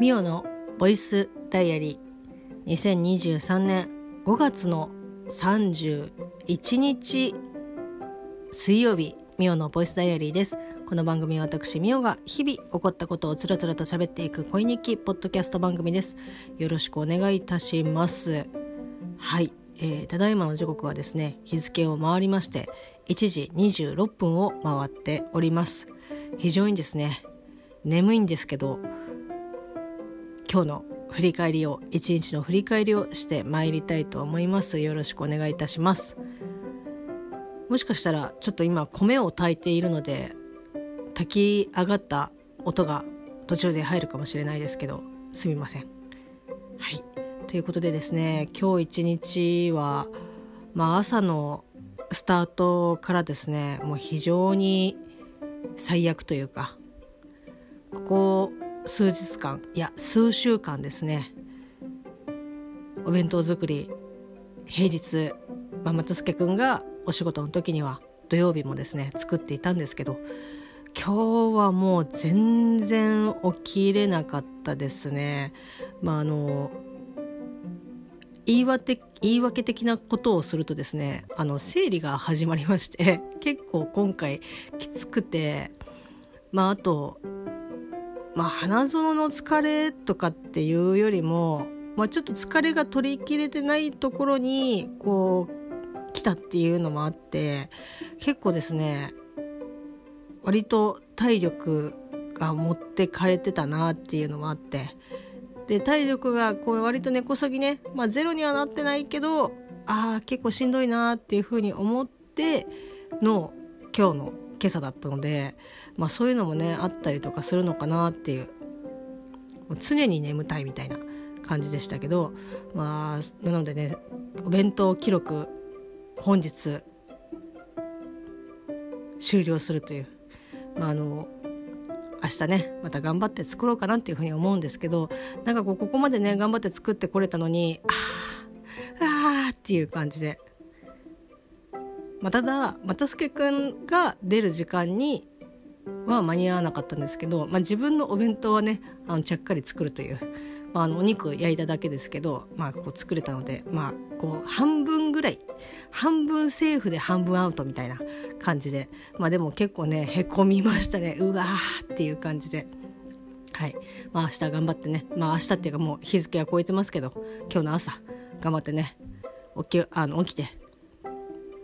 ミオのボイスダイアリー。2023年5月の31日水曜日ミオのボイスダイアリーです。この番組は私ミオが日々起こったことをつらつらと喋っていく恋日記ポッドキャスト番組です。よろしくお願いいたします。はい、えー、ただいまの時刻はですね日付を回りまして1時26分を回っております。非常にですね眠いんですけど今日の振り返りを一日の振り返りをして参りたいと思います。よろしくお願いいたします。もしかしたらちょっと今米を炊いているので炊き上がった音が途中で入るかもしれないですけどすみません。はい。ということでですね今日一日はまあ朝のスタートからですねもう非常に最悪というかここ数日間いや数週間ですねお弁当作り平日、まあ、又助君がお仕事の時には土曜日もですね作っていたんですけど今日はもう全然起きれなかったですね。まああの言い訳言い訳的なことをするとですねあの生理が始まりまして結構今回きつくてまああとまあ、花園の疲れとかっていうよりも、まあ、ちょっと疲れが取りきれてないところにこう来たっていうのもあって結構ですね割と体力が持ってかれてたなっていうのもあってで体力がこう割と根こそぎね、まあ、ゼロにはなってないけどああ結構しんどいなっていうふうに思っての今日の今朝だったので、まあ、そういうのもねあったりとかするのかなっていうもう常に眠たいみたいな感じでしたけどまあなのでねお弁当記録本日終了するという、まあ、あの明日ねまた頑張って作ろうかなっていうふうに思うんですけどなんかこうここまでね頑張って作ってこれたのにあああっていう感じで。まあ、ただ又助君が出る時間には間に合わなかったんですけど、まあ、自分のお弁当はねあのちゃっかり作るという、まあ、あのお肉焼いただけですけど、まあ、こう作れたので、まあ、こう半分ぐらい半分セーフで半分アウトみたいな感じで、まあ、でも結構ねへこみましたね。うわーっていう感じで。はい。まあ、明日頑張ってね、まあ、明日っていうかもう日付は超えてますけど今日の朝頑張ってね起きあの起きて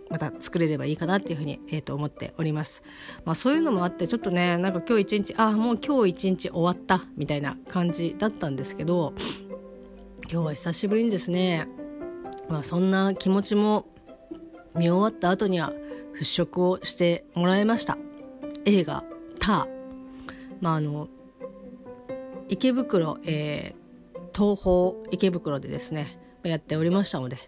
また作れればいいかなっていうふうに、えー、と思っております。まあ、そういうのもあってちょっとねなんか今日一日ああもう今日一日終わったみたいな感じだったんですけど今日は久しぶりにですね、まあ、そんな気持ちも見終わった後には払拭をしてもらいました映画「ター」まああの池袋、えー、東宝池袋でですねやっておりましたので、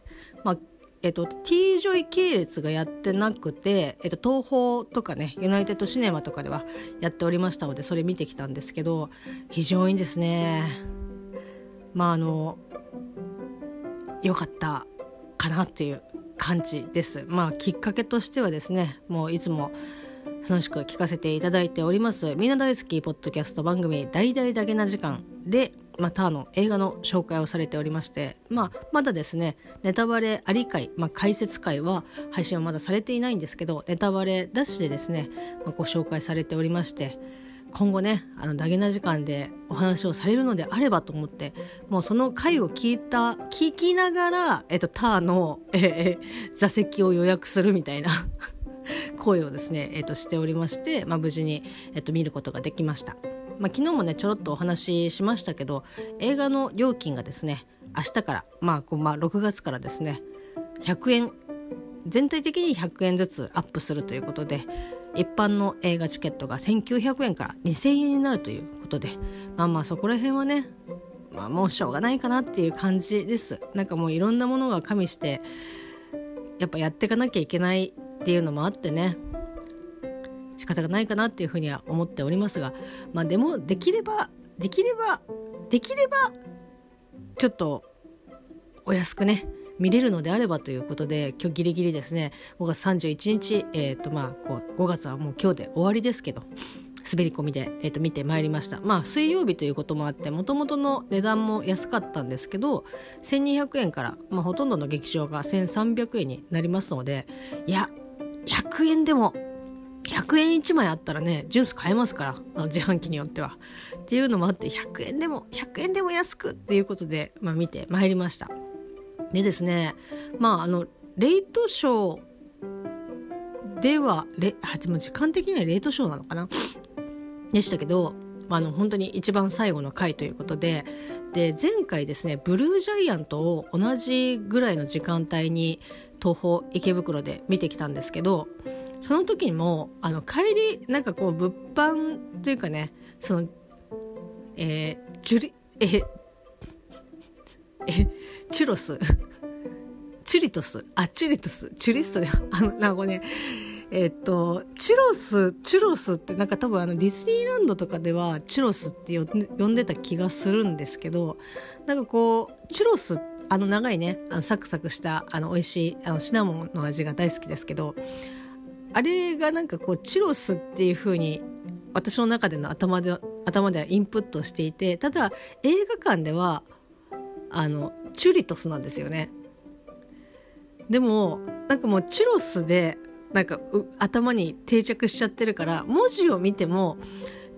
まあ、えっと、T ジョイ系列がやってなくて、えっと、東宝とかね、ユナイテッドシネマとかではやっておりましたので、それ見てきたんですけど、非常にですね、まああの、良かったかなっていう感じです。まあきっかけとしてはですね、もういつも楽しく聞かせていただいております、みんな大好きポッドキャスト番組、大々だけな時間で、またあの映画の紹介をされておりまして、まあ、まだですねネタバレあり会、まあ、解説会は配信はまだされていないんですけどネタバレダッシュでですね、まあ、ご紹介されておりまして今後ねあのダゲな時間でお話をされるのであればと思ってもうその回を聞いた聞きながら、えっと、ターの、えー、座席を予約するみたいな。声をですね、えっと、しておりまして、まあ、無事に、えっと、見ることができました。まあ、昨日もねちょろっとお話ししましたけど映画の料金がですね明日から、まあ、こうまあ6月からですね100円全体的に100円ずつアップするということで一般の映画チケットが1900円から2000円になるということでまあまあそこら辺はねまあもうしょうがないかなっていう感じですなんかもういろんなものが加味してやっぱやっていかなきゃいけないっていうのもあってね。仕方がないかなっていうふうには思っておりますがまあでもできればできればできればちょっとお安くね見れるのであればということで今日ギリギリですね。5月31日、えーとまあ、こう5月はもう今日で終わりですけど滑り込みで、えー、と見てまいりました。まあ水曜日ということもあってもともとの値段も安かったんですけど1200円から、まあ、ほとんどの劇場が1300円になりますのでいや100円でも100円1枚あったらねジュース買えますから自販機によっては。っていうのもあって100円でも100円でも安くっていうことで、まあ、見てまいりました。でですねまああのレイトショーではレあでも時間的にはレイトショーなのかな？でしたけどあの本当に一番最後の回ということでで前回ですねブルージャイアントを同じぐらいの時間帯に東宝池袋で見てきたんですけどその時にもあの帰りなんかこう物販というかねそのえー、ジュリええチュロスチュリトスあチュリトスチュリストであのなんかねえっと、チュロス、チュロスってなんか多分あのディズニーランドとかではチュロスって呼んでた気がするんですけど、なんかこう、チュロス、あの長いね、あのサクサクしたあの美味しいあのシナモンの味が大好きですけど、あれがなんかこうチュロスっていう風に私の中での頭で頭ではインプットしていてただ映画館ではあのチュリトスなんですよね。でもなんかもうチュロスでなんか頭に定着しちゃってるから文字を見ても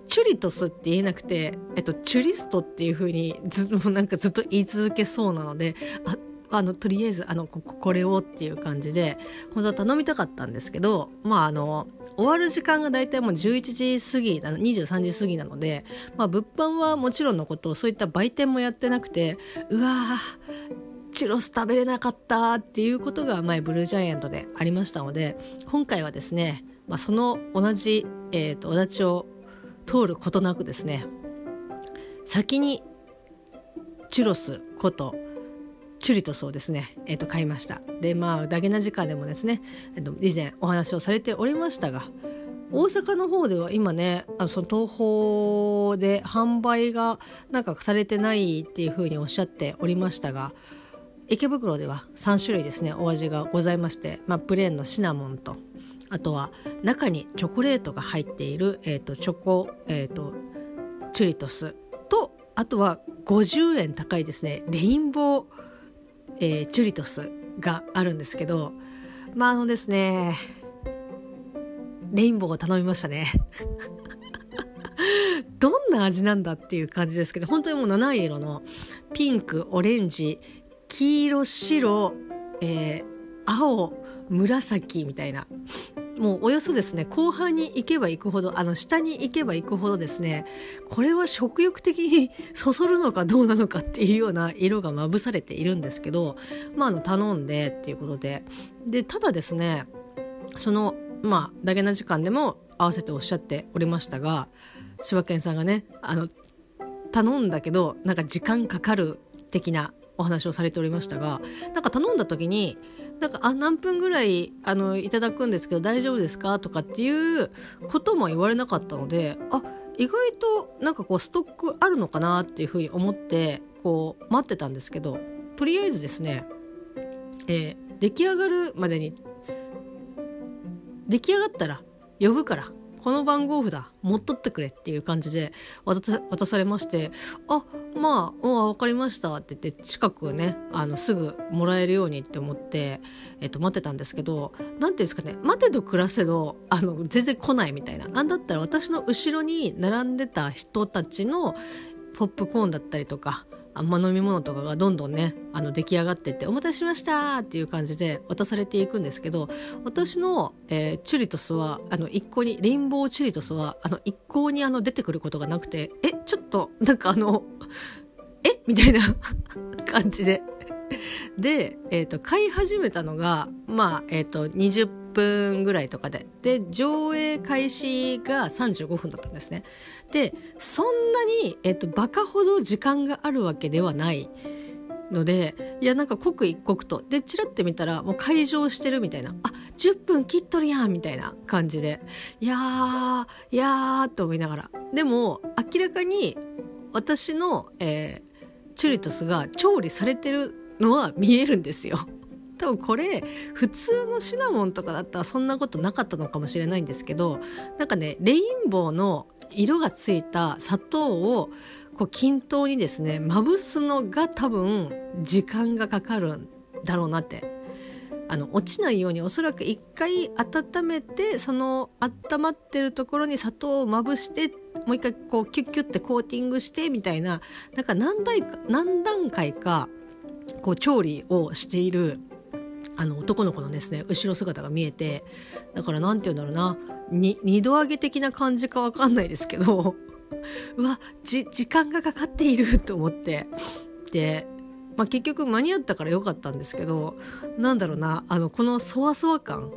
チュリトスって言えなくて、えっと、チュリストっていう風にず なんかずっと言い続けそうなのでああのとりあえずあのここれをっていう感じで本当は頼みたかったんですけどまああの終わる時間が大体もう11時過ぎなの23時過ぎなので、まあ、物販はもちろんのことそういった売店もやってなくてうわーチュロス食べれなかったっていうことが前ブルージャイアントでありましたので今回はですね、まあ、その同じ、えーと、と小立を通ることなくですね先にチュロスことチュリトスをですね、えー、と買いました。でまあダゲな時間でもですね、えー、と以前お話をされておりましたが大阪の方では今ねあのその東宝で販売がなんかされてないっていうふうにおっしゃっておりましたが池袋では3種類ですねお味がございまして、まあ、プレーンのシナモンとあとは中にチョコレートが入っている、えーと、チョコ、えーとチュリトスとあとは50円高いですねレインボーえー、チュリトスがあるんですけどまああのですねレインボーを頼みましたね。どんな味なんだっていう感じですけど本当にもう七色のピンクオレンジ黄色白、えー、青紫みたいな。もうおよそですね。後半に行けば行くほどあの下に行けば行くほどですね。これは食欲的に そそるのかどうなのかっていうような色がまぶされているんですけどまああの頼んでっていうことで。でただですねそのまあダゲな時間でも合わせておっしゃっておりましたが柴犬さんがねあの頼んだけどなんか時間かかる的なお話をされておりましたがなんか頼んだ時になんかあ何分ぐらいあのいただくんですけど大丈夫ですかとかっていうことも言われなかったのであ意外となんかこうストックあるのかなっていうふうに思ってこう待ってたんですけどとりあえずですね、えー、出来上がるまでに出来上がったら呼ぶからこの番号札持っとってくれっていう感じで渡されましてあまあ分かりました。って言って近くねあのすぐもらえるようにって思って、えっと、待ってたんですけど何ていうんですかね。待てど暮らせどあの全然来ないみたいな。なんだったら私の後ろに並んでた人たちのポップコーンだったりとかま飲み物とかがどんどんねあの出来上がってって「お待たせしました」っていう感じで渡されていくんですけど私の、えー、チュリトスはあの一向にレインボーチュリトスはあの一向にあの出てくることがなくて「えちょっとなんかあのえ？みたいな 感じで。で、えーと、買い始めたのがまあえっ、ー、と20分ぐらいとかで。で上映開始が35分だったんですね。でそんなに、えっと、バカほど時間があるわけではないのでいやなんか刻一刻と。でチラって見たらもう会場してるみたいな。あ10分切っとるやんみたいな感じで。いやーいやーと思いながら。でも明らかに私の、えー、チュリトスが調理されてるのは見えるんですよ。多分これ普通のシナモンとかだったらそんなことなかったのかもしれないんですけどなんかねレインボーの色がついた砂糖をこう均等にですねまぶすのが多分時間がかかるんだろうなって。あの落ちないようにおそらく一回温めてその温まってるところに砂糖をまぶしてもう一回こうキュッキュッてコーティングしてみたいななんか何段か何段階かこう調理をしているあの男の子のですね後ろ姿が見えてだから何て言うんだろうな。二度揚げ的な感じか分かんないですけど うわ時間がかかっていると思って。で、まあ、結局間に合ったからよかったんですけどなんだろうなあのこのそわそわ感。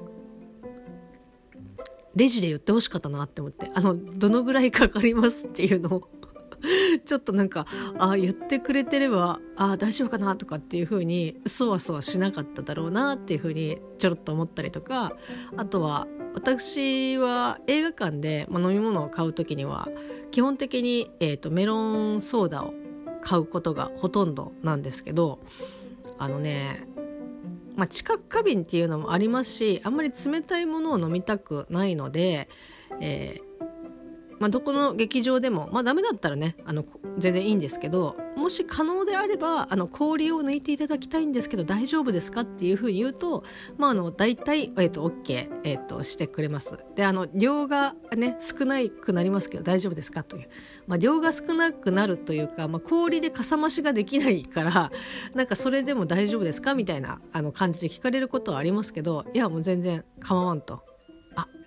レジで言ってほしかったなって思ってあのどのぐらいかかりますっていうのを ちょっとなんかあ言ってくれてればあ大丈夫かなとかっていう風にそわそわしなかっただろうなっていう風にちょろっと思ったりとかあとは私は映画館で、まあ、飲み物を買う時には基本的に、えーと、メロンソーダを買うことがほとんどなんですけどあのねまあ、知覚過敏っていうのもありますしあんまり冷たいものを飲みたくないので、えー、まあ、どこの劇場でも、まあ、ダメだったらねあの全然いいんですけどもし可能であればあの氷を抜いていただきたいんですけど大丈夫ですかっていうふうに言うと、まあ、あの大体、えーと、OK、えーと、してくれます。であの量が、ね、少なくなりますけど大丈夫ですかという、まあ、量が少なくなるというか、まあ、氷でかさ増しができないからなんかそれでも大丈夫ですかみたいなあの感じで聞かれることはありますけどいやもう全然構わんと。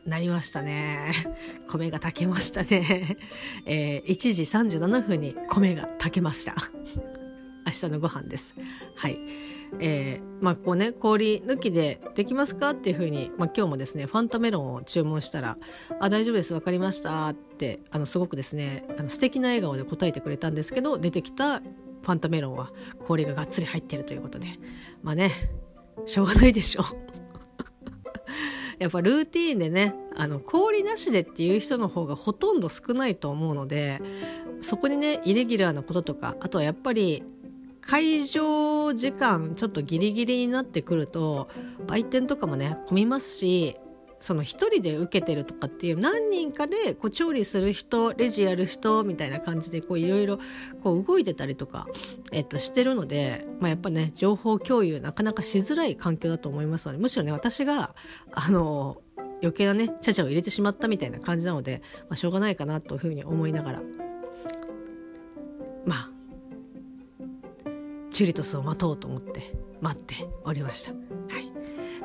なりましたね。米が炊けましたね。えー、1時37分に米が炊けました。明日のご飯です。はい。えー、まあこうね氷抜きでできますかっていうふうに、まあ、今日もですねファンタメロンを注文したら「あ大丈夫です分かりました」ってあのすごくですねあの素敵な笑顔で答えてくれたんですけど出てきたファンタメロンは氷ががっつり入ってるということでまあねしょうがないでしょう。やっぱルーティーンでねあの氷なしでっていう人の方がほとんど少ないと思うのでそこにねイレギュラーなこととかあとはやっぱり会場時間ちょっとギリギリになってくると売店とかもね混みますしその一人で受けてるとかっていう何人かでこう調理する人レジやる人みたいな感じでいろいろ動いてたりとか、えっと、してるので、まあ、やっぱね情報共有なかなかしづらい環境だと思いますのでむしろね私があの余計なねちゃちゃを入れてしまったみたいな感じなので、まあ、しょうがないかなというふうに思いながらまあチュリトスを待とうと思って待っておりました。はい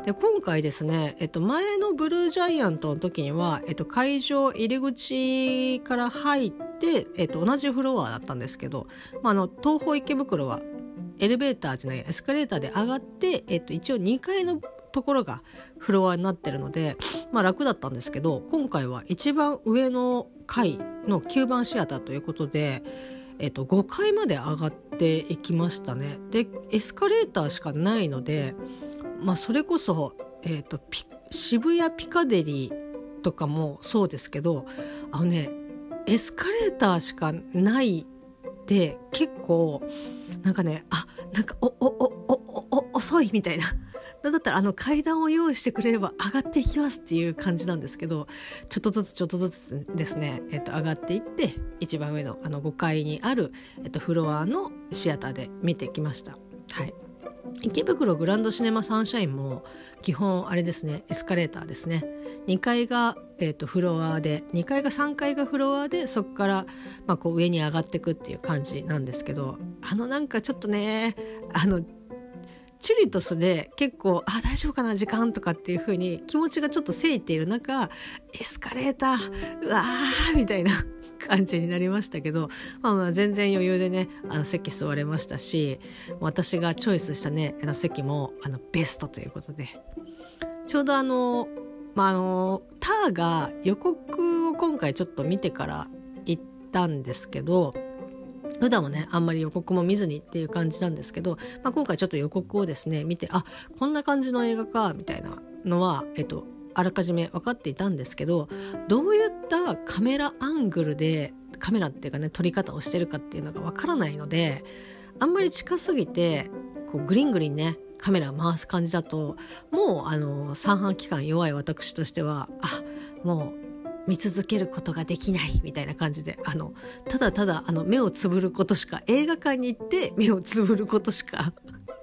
で今回ですね、えっと、前のブルージャイアントの時には、えっと、会場入り口から入って、えっと、同じフロアだったんですけど、まあ、あの東宝池袋はエレベーターじゃないエスカレーターで上がって、えっと、一応2階のところがフロアになってるので、まあ、楽だったんですけど今回は一番上の階の9番シアターということで、えっと、5階まで上がっていきましたね。でエスカレーターしかないのでまあ、それこそ、えーと、渋谷ピカデリーとかもそうですけどあのねエスカレーターしかないって結構なんかねあなんかおおおおお遅いみたいな。だったらあの階段を用意してくれれば上がっていきますっていう感じなんですけどちょっとずつちょっとずつですね、えっと、上がっていって一番上のあの5階にある、えっと、フロアのシアターで見てきました。はい池袋グランドシネマサンシャインも基本あれですねエスカレーターですね。2階が、えーと、フロアで2階が3階がフロアでそこから、まあ、こう上に上がっていくっていう感じなんですけどあのなんかちょっとねあのチュリトスで結構あ大丈夫かな時間とかっていう風に気持ちがちょっとせいている中エスカレーターうわーみたいな 感じになりましたけど、まあ、まあ全然余裕でねあの席座れましたし私がチョイスしたねあの席もあのベストということで。ちょうどあのまああのターが予告を今回ちょっと見てから行ったんですけど普段はねあんまり予告も見ずにっていう感じなんですけど、まあ、今回ちょっと予告をですね見てあこんな感じの映画かみたいなのは、えっと、あらかじめ分かっていたんですけどどういったカメラアングルでカメラっていうかね撮り方をしてるかっていうのが分からないのであんまり近すぎてこうグリングリンねカメラ回す感じだともうあの三半規管弱い私としてはあもう見続けることができないみたいな感じであのただただあの目をつぶることしか映画館に行って目をつぶることしか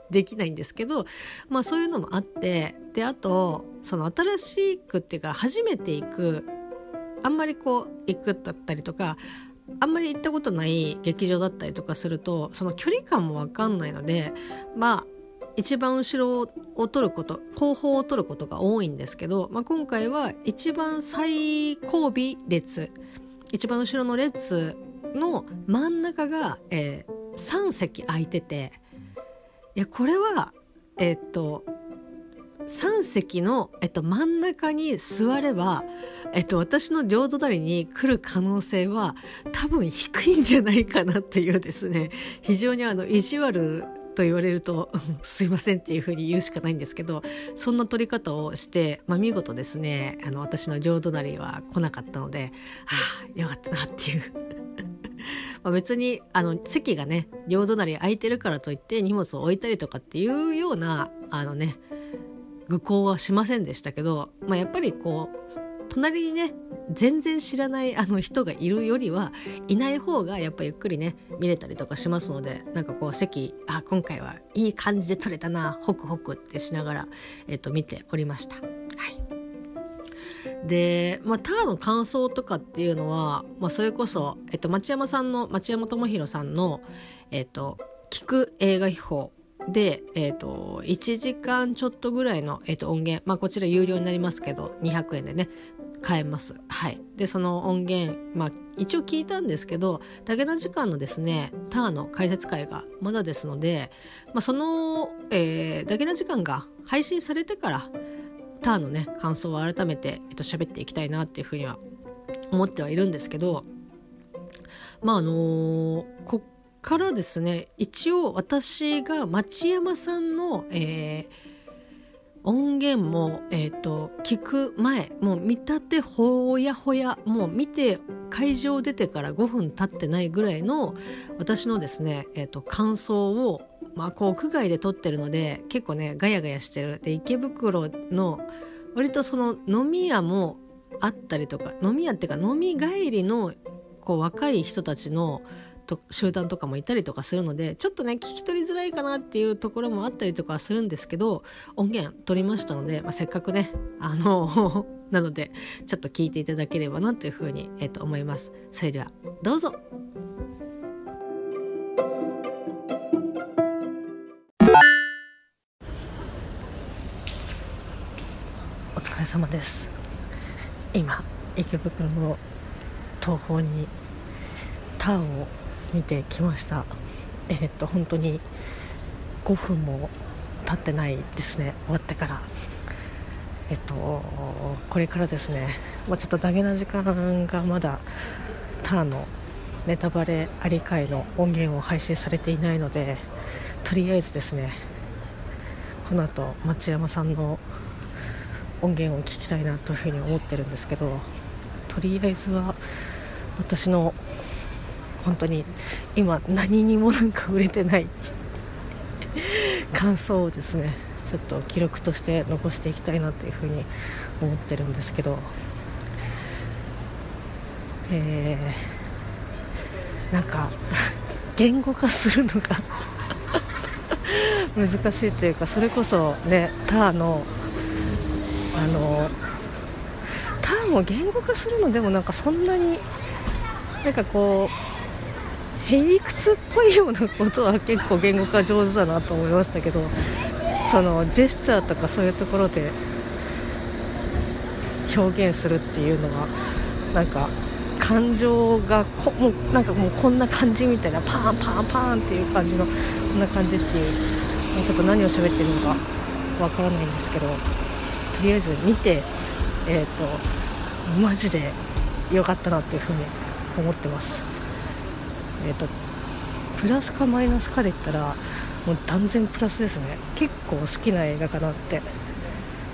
できないんですけど、まあ、そういうのもあってであとその新しくっていうか初めて行くあんまりこう行くだったりとかあんまり行ったことない劇場だったりとかするとその距離感も分かんないのでまあ一番後ろを取ること後方を取ることが多いんですけど、まあ、今回は一番最後尾列一番後ろの列の真ん中が、えー、3席空いてていやこれはえー、っと3席の、えっと、真ん中に座れば、えっと、私の両隣に来る可能性は多分低いんじゃないかなっていうですね非常にあの意地悪と言われると すいませんっていうふうに言うしかないんですけどそんな取り方をして、まあ、見事ですねあの私の両隣は来なかったのでああよかったなっていう。まあ別にあの席がね両隣空いてるからといって荷物を置いたりとかっていうようなあのね愚行はしませんでしたけど、まあ、やっぱりこう隣にね全然知らないあの人がいるよりはいない方がやっぱゆっくりね見れたりとかしますのでなんかこう席あ今回はいい感じで撮れたなホクホクってしながら、えっと、見ておりました。はいで、まあ、ターの感想とかっていうのは、まあ、それこそ、えっと、町山さんの町山智博さんの、えっと、聞く映画秘宝で、えーと、1時間ちょっとぐらいの、えーと、音源、まあ、こちら有料になりますけど200円でね買えます。はい。で、その音源、まあ、一応聞いたんですけど、武田時間のですね、ターの解説会がまだですので、まあ、その、えー、武田時間が配信されてから、ターのね、感想を改めて、えっと、喋っていきたいなっていうふうには思ってはいるんですけど、まあ、あのー、こからですね一応私が町山さんの、えー、音源も、えーと、聞く前もう見立てほやほやもう見て会場出てから5分経ってないぐらいの私のですね、えーと、感想を、まあ、こう屋外で撮ってるので結構ねガヤガヤしてる。で池袋の割とその飲み屋もあったりとか飲み屋っていうか飲み帰りのこう若い人たちのと集団とかもいたりとかするのでちょっとね聞き取りづらいかなっていうところもあったりとかするんですけど音源取りましたので、まあ、せっかくねあの なのでちょっと聞いていただければなというふうに、えー、と思います。それではどうぞお疲れ様です今池袋の東方にターンを見てきました。えー、っと本当に5分も経ってないですね。終わってから。えっとこれからですね、まあ、ちょっとダゲな時間がまだターンのネタバレありかいの音源を配信されていないのでとりあえずですねこの後町山さんの音源を聞きたいなというふうに思ってるんですけどとりあえずは私の本当に今何にもなんか売れてない感想をですねちょっと記録として残していきたいなというふうに思ってるんですけど、えー、なんか言語化するのが 難しいというかそれこそねターのあのターも言語化するのでもなんかそんなになんかこうへりくつっぽいようなことは結構言語化上手だなと思いましたけどそのジェスチャーとかそういうところで表現するっていうのはなんか感情がこもうなんかもうこんな感じみたいなパーンパーンパーンっていう感じのこんな感じっていうちょっと何を喋ってるのかわからないんですけどとりあえず見てえっ、ー、とマジで良かったなっていうふうに思ってます。えっ、ー、とプラスかマイナスかで言ったらもう断然プラスですね。結構好きな映画かなって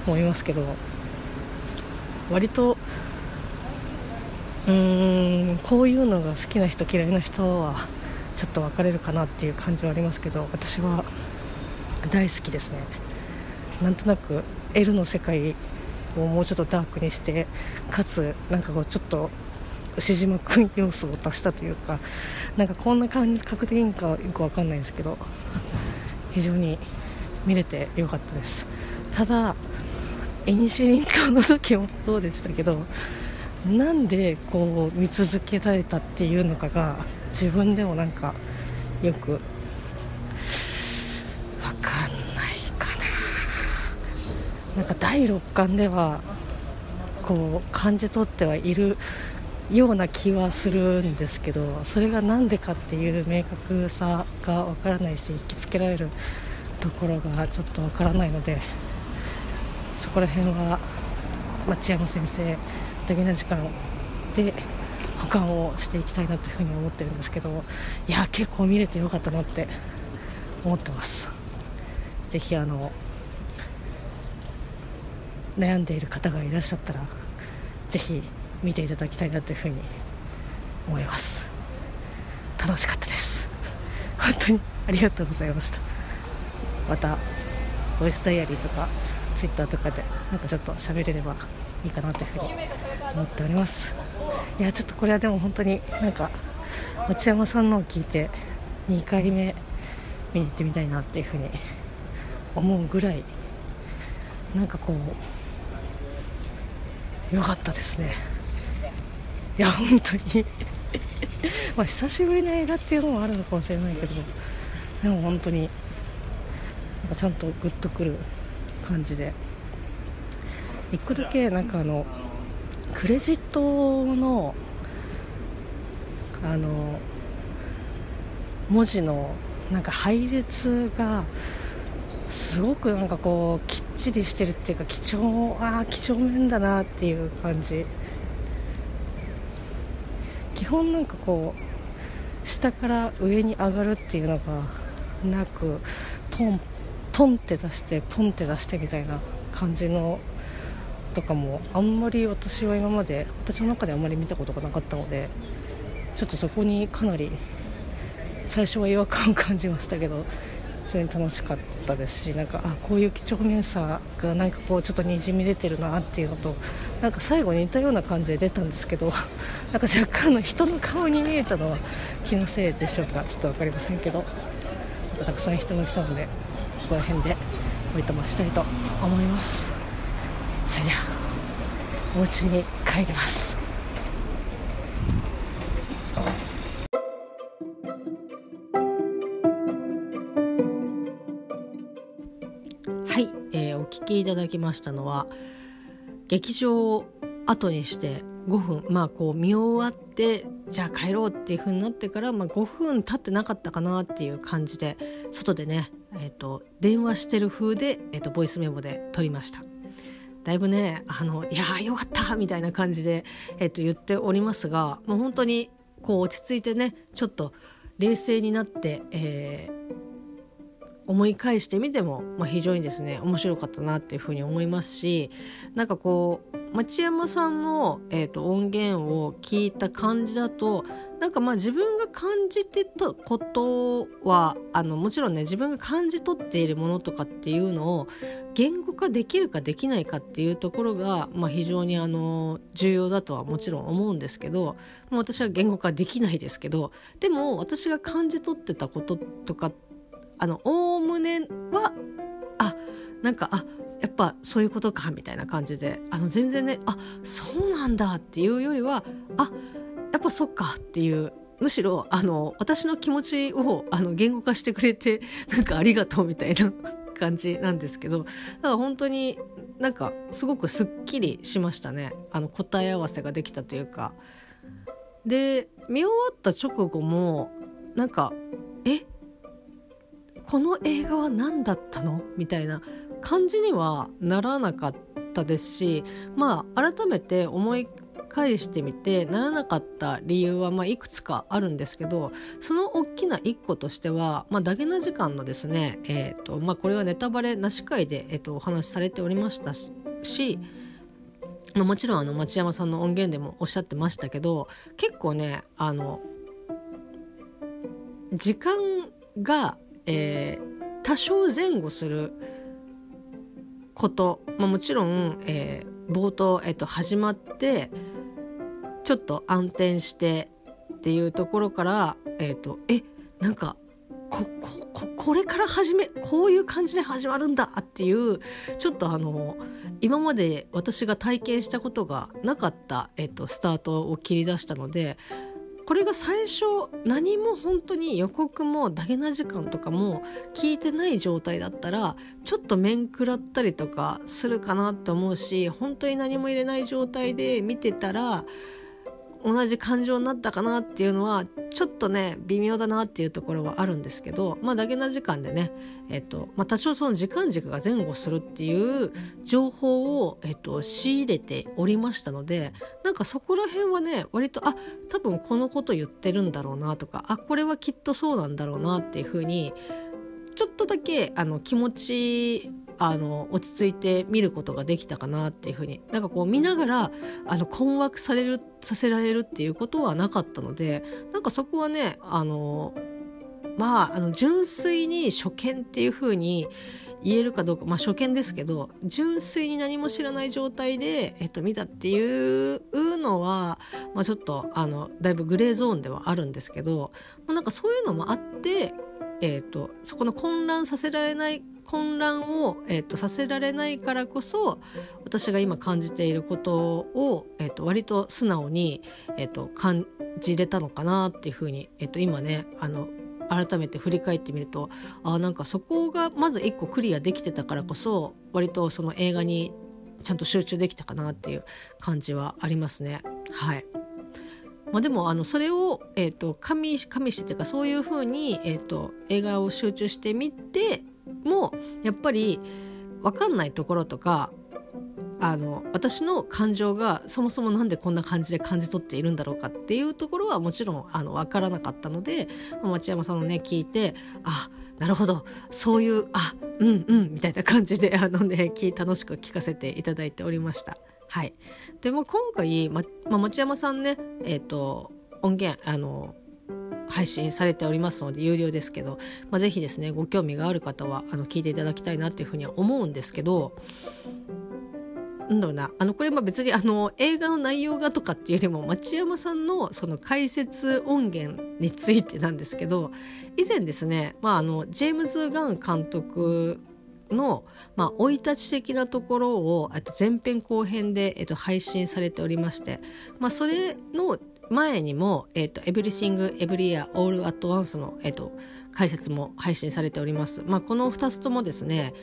思いますけど割とうーんこういうのが好きな人嫌いな人はちょっと分かれるかなっていう感じはありますけど私は大好きですね。なんとなく L の世界こうもうちょっとダークにしてかつなんかこうちょっと牛島君要素を足したというかなんかこんな感覚でいいんかよくわかんないんですけど非常に見れてよかったです。ただエニシュリン島の時もそうでしたけどなんでこう見続けられたっていうのかが自分でもなんかよくわかんないかな。なんか第6巻ではこう感じ取ってはいるような気はするんですけどそれが何でかっていう明確さがわからないし引きつけられるところがちょっとわからないのでそこら辺は町山先生だけな時間で保管をしていきたいなというふうに思ってるんですけどいや結構見れてよかったなって思ってます。ぜひあの悩んでいる方がいらっしゃったらぜひ見ていただきたいなというふうに思います。楽しかったです。本当にありがとうございました。またボイスダイアリーとかツイッターとかでなんかちょっと喋れればいいかなというふうに思っております。いやちょっとこれはでも本当になんか町山さんのを聞いて2回目見に行ってみたいなっていうふうに思うぐらいなんかこう良かったですね。いや本当に。まあ久しぶりの映画っていうのもあるのかもしれないけどでも本当になんかちゃんとグッとくる感じで。1個だけなんかあのクレジットのあの文字のなんか配列がすごくなんかこうきっちりしてるっていうか貴重ああ几帳面だなっていう感じ。基本なんかこう下から上に上がるっていうのがなくポンポンって出してポンって出してみたいな感じのとかもあんまり私は今まで私の中であんまり見たことがなかったのでちょっとそこにかなり最初は違和感を感じましたけど非常に楽しかったですしなんかあこういう几帳面さがなんかこうちょっとにじみ出てるなっていうのとなんか最後に似たような感じで出たんですけど なんか若干の人の顔に見えたのは気のせいでしょうかちょっと分かりませんけどたくさん人が来たのでここら辺でおいとましたいと思います。それではお家に帰ります。きいただきましたのは劇場を後にして5分まあこう見終わってじゃあ帰ろうっていう風になってから、まあ、5分経ってなかったかなっていう感じで外でね、えーと、電話してる風で、えーと、ボイスメモで撮りました。だいぶねあのいやーよかったみたいな感じで、えーと言っておりますがもう本当にこう落ち着いてねちょっと冷静になって、えー、思い返してみても、まあ、非常にですね面白かったなっていうふうに思いますしなんかこう町山さんの、えーと、音源を聞いた感じだとなんかまあ自分が感じてたことはあのもちろんね自分が感じ取っているものとかっていうのを言語化できるかできないかっていうところが、まあ、非常にあの重要だとはもちろん思うんですけどもう私は言語化できないですけどでも私が感じ取ってたこととかってあのおおむねはあなんかあやっぱそういうことかみたいな感じであの全然ねあそうなんだっていうよりはあやっぱそっかっていうむしろあの私の気持ちをあの言語化してくれて なんかありがとうみたいな感じなんですけどだから本当になんかすごくすっきりしましたねあの答え合わせができたというか。で見終わった直後もなんかえ？この映画は何だったの？みたいな感じにはならなかったですしまあ改めて思い返してみてならなかった理由はまあいくつかあるんですけどその大きな一個としては、まあ、ダゲな時間のですね、えーとまあ、これはネタバレなし会で、えー、とお話しされておりましたしまあ、もちろんあの町山さんの音源でもおっしゃってましたけど結構ねあの時間がえー、多少前後すること、まあ、もちろん、えー、冒頭、えー、と始まってちょっと暗転してっていうところからえっ、ー、とえなんかこここれから始めこういう感じで始まるんだっていうちょっとあの今まで私が体験したことがなかった、えっと、スタートを切り出したのでこれが最初何も本当に予告もダゲな時間とかも聞いてない状態だったらちょっと面食らったりとかするかなって思うし本当に何も入れない状態で見てたら同じ感情になったかなっていうのはちょっとね微妙だなっていうところはあるんですけどまあだけな時間でねえっとまあ多少その時間軸が前後するっていう情報を、えっと、仕入れておりましたのでなんかそこら辺はね割とあ多分このこと言ってるんだろうなとかあこれはきっとそうなんだろうなっていうふうにちょっとだけあの気持ちあの落ち着いて見ることができたかなっていうふうになんかこう見ながらあの困惑されるさせられるっていうことはなかったのでなんかそこはねあのまああの純粋に初見っていうふうに言えるかどうかまあ初見ですけど純粋に何も知らない状態で、えっと、見たっていうのは、まあ、ちょっとあのだいぶグレーゾーンではあるんですけど、まあ、なんかそういうのもあってえーと、そこの混乱させられない混乱を、えーと、させられないからこそ私が今感じていることを、えーと、割と素直に、えー、と感じれたのかなっていうふうに、えー、と今ねあの改めて振り返ってみるとあなんかそこがまず一個クリアできてたからこそ割とその映画にちゃんと集中できたかなっていう感じはありますね。はいまあ、でもあのそれを、えーと、加味加味してというかそういうふうに、えーと、映画を集中してみてもやっぱり分かんないところとかあの私の感情がそもそも何でこんな感じで感じ取っているんだろうかっていうところはもちろんあの分からなかったので町山さんのね聞いてあなるほどそういうあうんうんみたいな感じであのね楽しく聞かせていただいておりました。はい、でも今回、まま町山さんね、えーと、音源あの配信されておりますので有料ですけど、まあ、ぜひですねご興味がある方はあの聞いていただきたいなっていうふうには思うんですけどなんだろうなあのこれま別にあの映画の内容がとかっていうよりも町山さんのその解説音源についてなんですけど以前ですね、まあ、あのジェームズ・ガン監督のまあ生い立ち的なところをと前編後編で、えっと、配信されておりまして、まあ、それの前にも、えっと、エブリシング・エブリア・オール・アット・ワンスの、えっと、解説も配信されております。まあ、この2つともですね、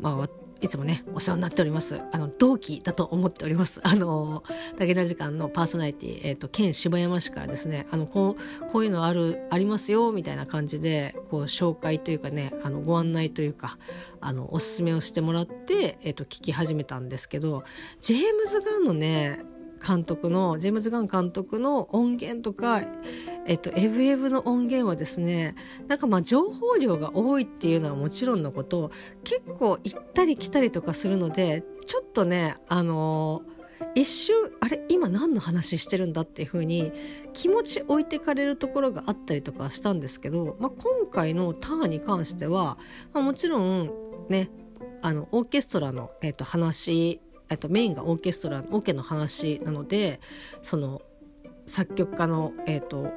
まあ、いつもねお世話になっております。あの同期だと思っております。あの武田時間のパーソナリティえっ、ー、と県柴山市からですねあのこうこういうのあるありますよみたいな感じでこう紹介というかねあのご案内というかあのおすすめをしてもらって、えー、と聞き始めたんですけどジェームズ・ガンのね監督のジェームズ・ガン監督の音源とか、えっと、エブエブの音源はですねなんかまあ情報量が多いっていうのはもちろんのこと結構行ったり来たりとかするのでちょっとねあのー、一瞬あれ今何の話してるんだっていう風に気持ち置いてかれるところがあったりとかしたんですけど、まあ、今回のターンに関しては、まあ、もちろんねあのオーケストラの、えー、と話えっと、メインがオーケストラのオケの話なのでその作曲家の、えっと、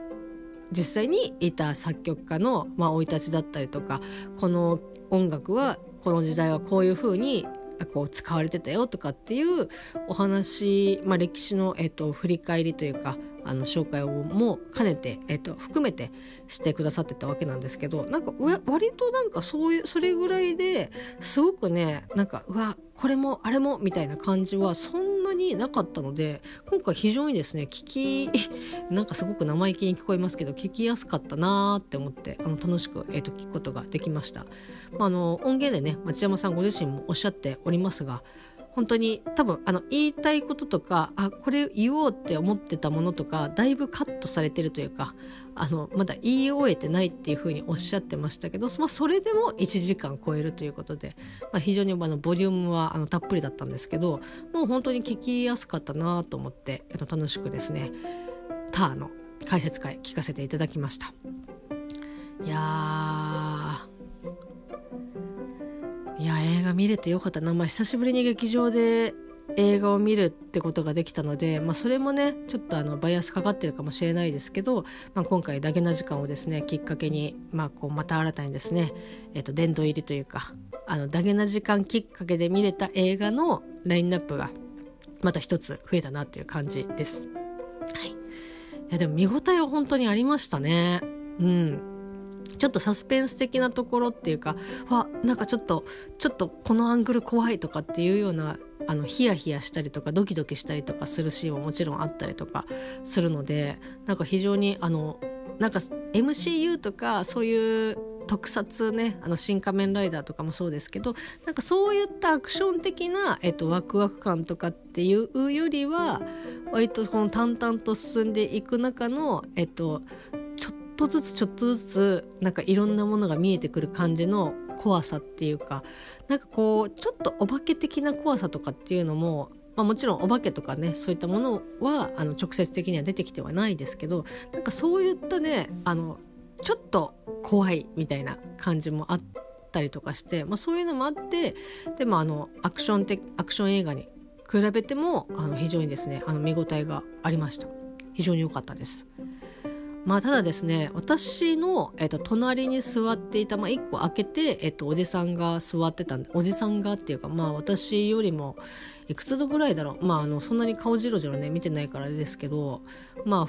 実際にいた作曲家の生、まあ、い立ちだったりとかこの音楽はこの時代はこういうふうにこう使われてたよとかっていうお話、まあ、歴史の、えっと、振り返りというかあの紹介をも兼ねて、えっと、含めてしてくださってたわけなんですけどなんか割となんかそういうそれぐらいですごくねなんかうわこれもあれもみたいな感じはそんなになかったので今回非常にですね聞き なんかすごく生意気に聞こえますけど聞きやすかったなーって思ってあの楽しく、えっと、聞くことができました。まあ、あの音源でね町山さんご自身もおっしゃっておりますが本当に多分あの言いたいこととかあこれ言おうって思ってたものとかだいぶカットされてるというかあのまだ言い終えてないっていうふうにおっしゃってましたけど、まあ、それでも1時間超えるということで、まあ、非常にあのボリュームはあのたっぷりだったんですけどもう本当に聞きやすかったなと思ってあの楽しくですねターの解説会聞かせていただきました。いやいや映画見れてよかったな、まあ、久しぶりに劇場で映画を見るってことができたので、まあ、それもねちょっとあのバイアスかかってるかもしれないですけど、まあ、今回ダゲな時間をですねきっかけに、まあ、こうまた新たにですね、えー、と殿堂入りというかあのダゲな時間きっかけで見れた映画のラインナップがまた一つ増えたなっていう感じです。はい、いやでも見応えは本当にありましたね。うんちょっとサスペンス的なところっていうかわなんかちょっとちょっとこのアングル怖いとかっていうようなあのヒヤヒヤしたりとかドキドキしたりとかするシーンももちろんあったりとかするのでなんか非常にあのなんか MCU とかそういう特撮ねあの新仮面ライダーとかもそうですけどなんかそういったアクション的な、えっと、ワクワク感とかっていうよりは割とこの淡々と進んでいく中の、えっと、っとずつちょっとずつなんかいろんなものが見えてくる感じの怖さっていうかなんかこうちょっとお化け的な怖さとかっていうのもまあ、もちろんお化けとかねそういったものはあの直接的には出てきてはないですけどなんかそういったねあのちょっと怖いみたいな感じもあったりとかして、まあ、そういうのもあってでもあのアクション的アクション映画に比べてもあの非常にですねあの見応えがありました非常に良かったです。まあ、ただですね私の、えっと、隣に座っていた、まあ、1個開けて、えっと、おじさんが座ってたんでおじさんがっていうか、まあ、私よりもいくつ度ぐらいだろう、まあ、あのそんなに顔じろじろね見てないからですけどまあ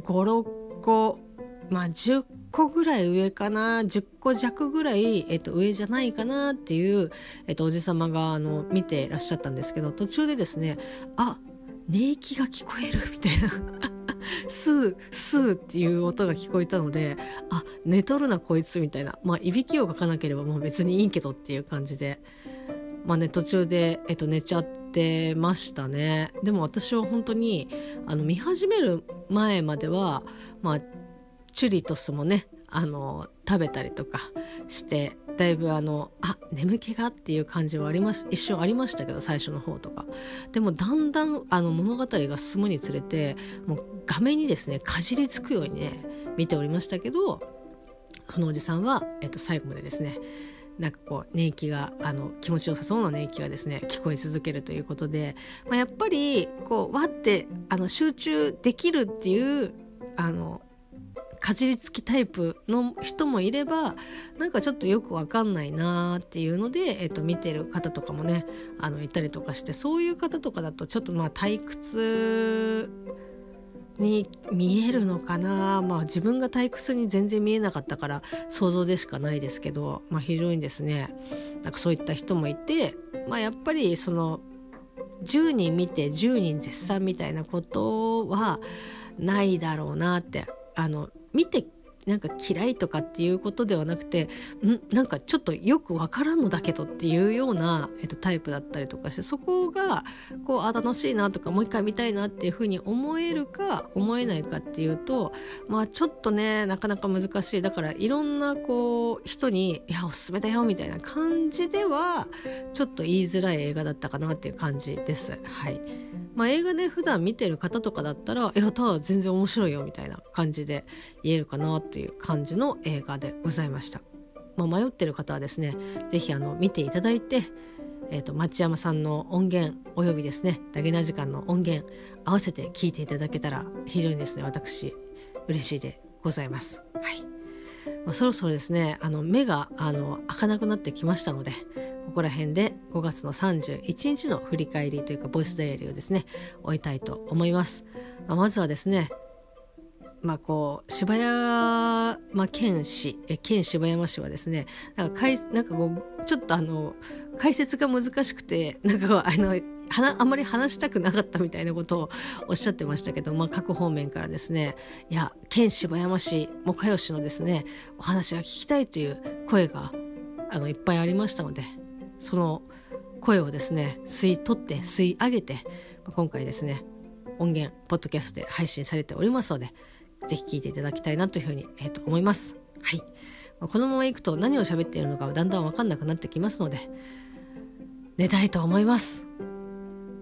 56個まあ10個ぐらい上かな10個弱ぐらい、えっと、上じゃないかなっていう、えっと、おじ様があの見てらっしゃったんですけど途中でですねあ寝息が聞こえるみたいな。スースーっていう音が聞こえたのであ寝とるなこいつみたいな。まあいびきをかかなければもう別にいいけどっていう感じで。まあね途中で、えっと、寝ちゃってましたね。でも私は本当にあの見始める前まではまあチュリトスもねあの食べたりとかしてだいぶあのあ眠気がっていう感じはあります一瞬ありましたけど最初の方とか。でもだんだんあの物語が進むにつれてもう画面にですねかじりつくようにね見ておりましたけどそのおじさんは、えっと、最後までですねなんかこう寝息があの気持ちよさそうな寝息がですね聞こえ続けるということで、まあ、やっぱりこうわってあの集中できるっていうあのかじりつきタイプの人もいればなんかちょっとよくわかんないなーっていうので、えっと、見てる方とかもねあのいたりとかしてそういう方とかだとちょっとまあ退屈に見えるのかなまあ自分が退屈に全然見えなかったから想像でしかないですけど、まあ、非常にですねなんかそういった人もいて、まあ、やっぱりその10人見て10人絶賛みたいなことはないだろうなってあの見てなんか嫌いとかっていうことではなくてん？なんかちょっとよくわからんのだけどっていうような、えっと、タイプだったりとかしてそこがこうあ楽しいなとかもう一回見たいなっていうふうに思えるか思えないかっていうとまあちょっとねなかなか難しい。だからいろんなこう人に「いやおすすめだよ」みたいな感じではちょっと言いづらい映画だったかなっていう感じです。はい。まあ、映画で普段見てる方とかだったら「いやただ全然面白いよ」みたいな感じで言えるかなってという感じの映画でございました。まあ、迷ってる方はですね是非見ていただいて、えーと、町山さんの音源およびですねダゲな時間の音源合わせて聞いていただけたら非常にですね私嬉しいでございます。はいまあ、そろそろですねあの目があの開かなくなってきましたのでここら辺で5月の31日の振り返りというかボイスダイアリーをですね終えたいと思います、まあ、まずはですねまあこう柴山県市県柴山市はですねなんかかいなんかこうちょっとあの解説が難しくてなんかあのあまり話したくなかったみたいなことをおっしゃってましたけど、まあ、各方面からですねいや県柴山市もかよしのですねお話が聞きたいという声があのいっぱいありましたのでその声をですね吸い取って吸い上げて今回ですね音源ポッドキャストで配信されておりますのでぜひ聞いていただきたいなというふうに、えー、と思います。はい。このままいくと何を喋っているのかだんだん分かんなくなってきますので寝たいと思います。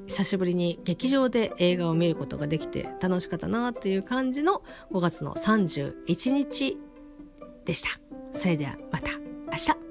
久しぶりに劇場で映画を見ることができて楽しかったなっていう感じの5月の31日でした。それではまた。明日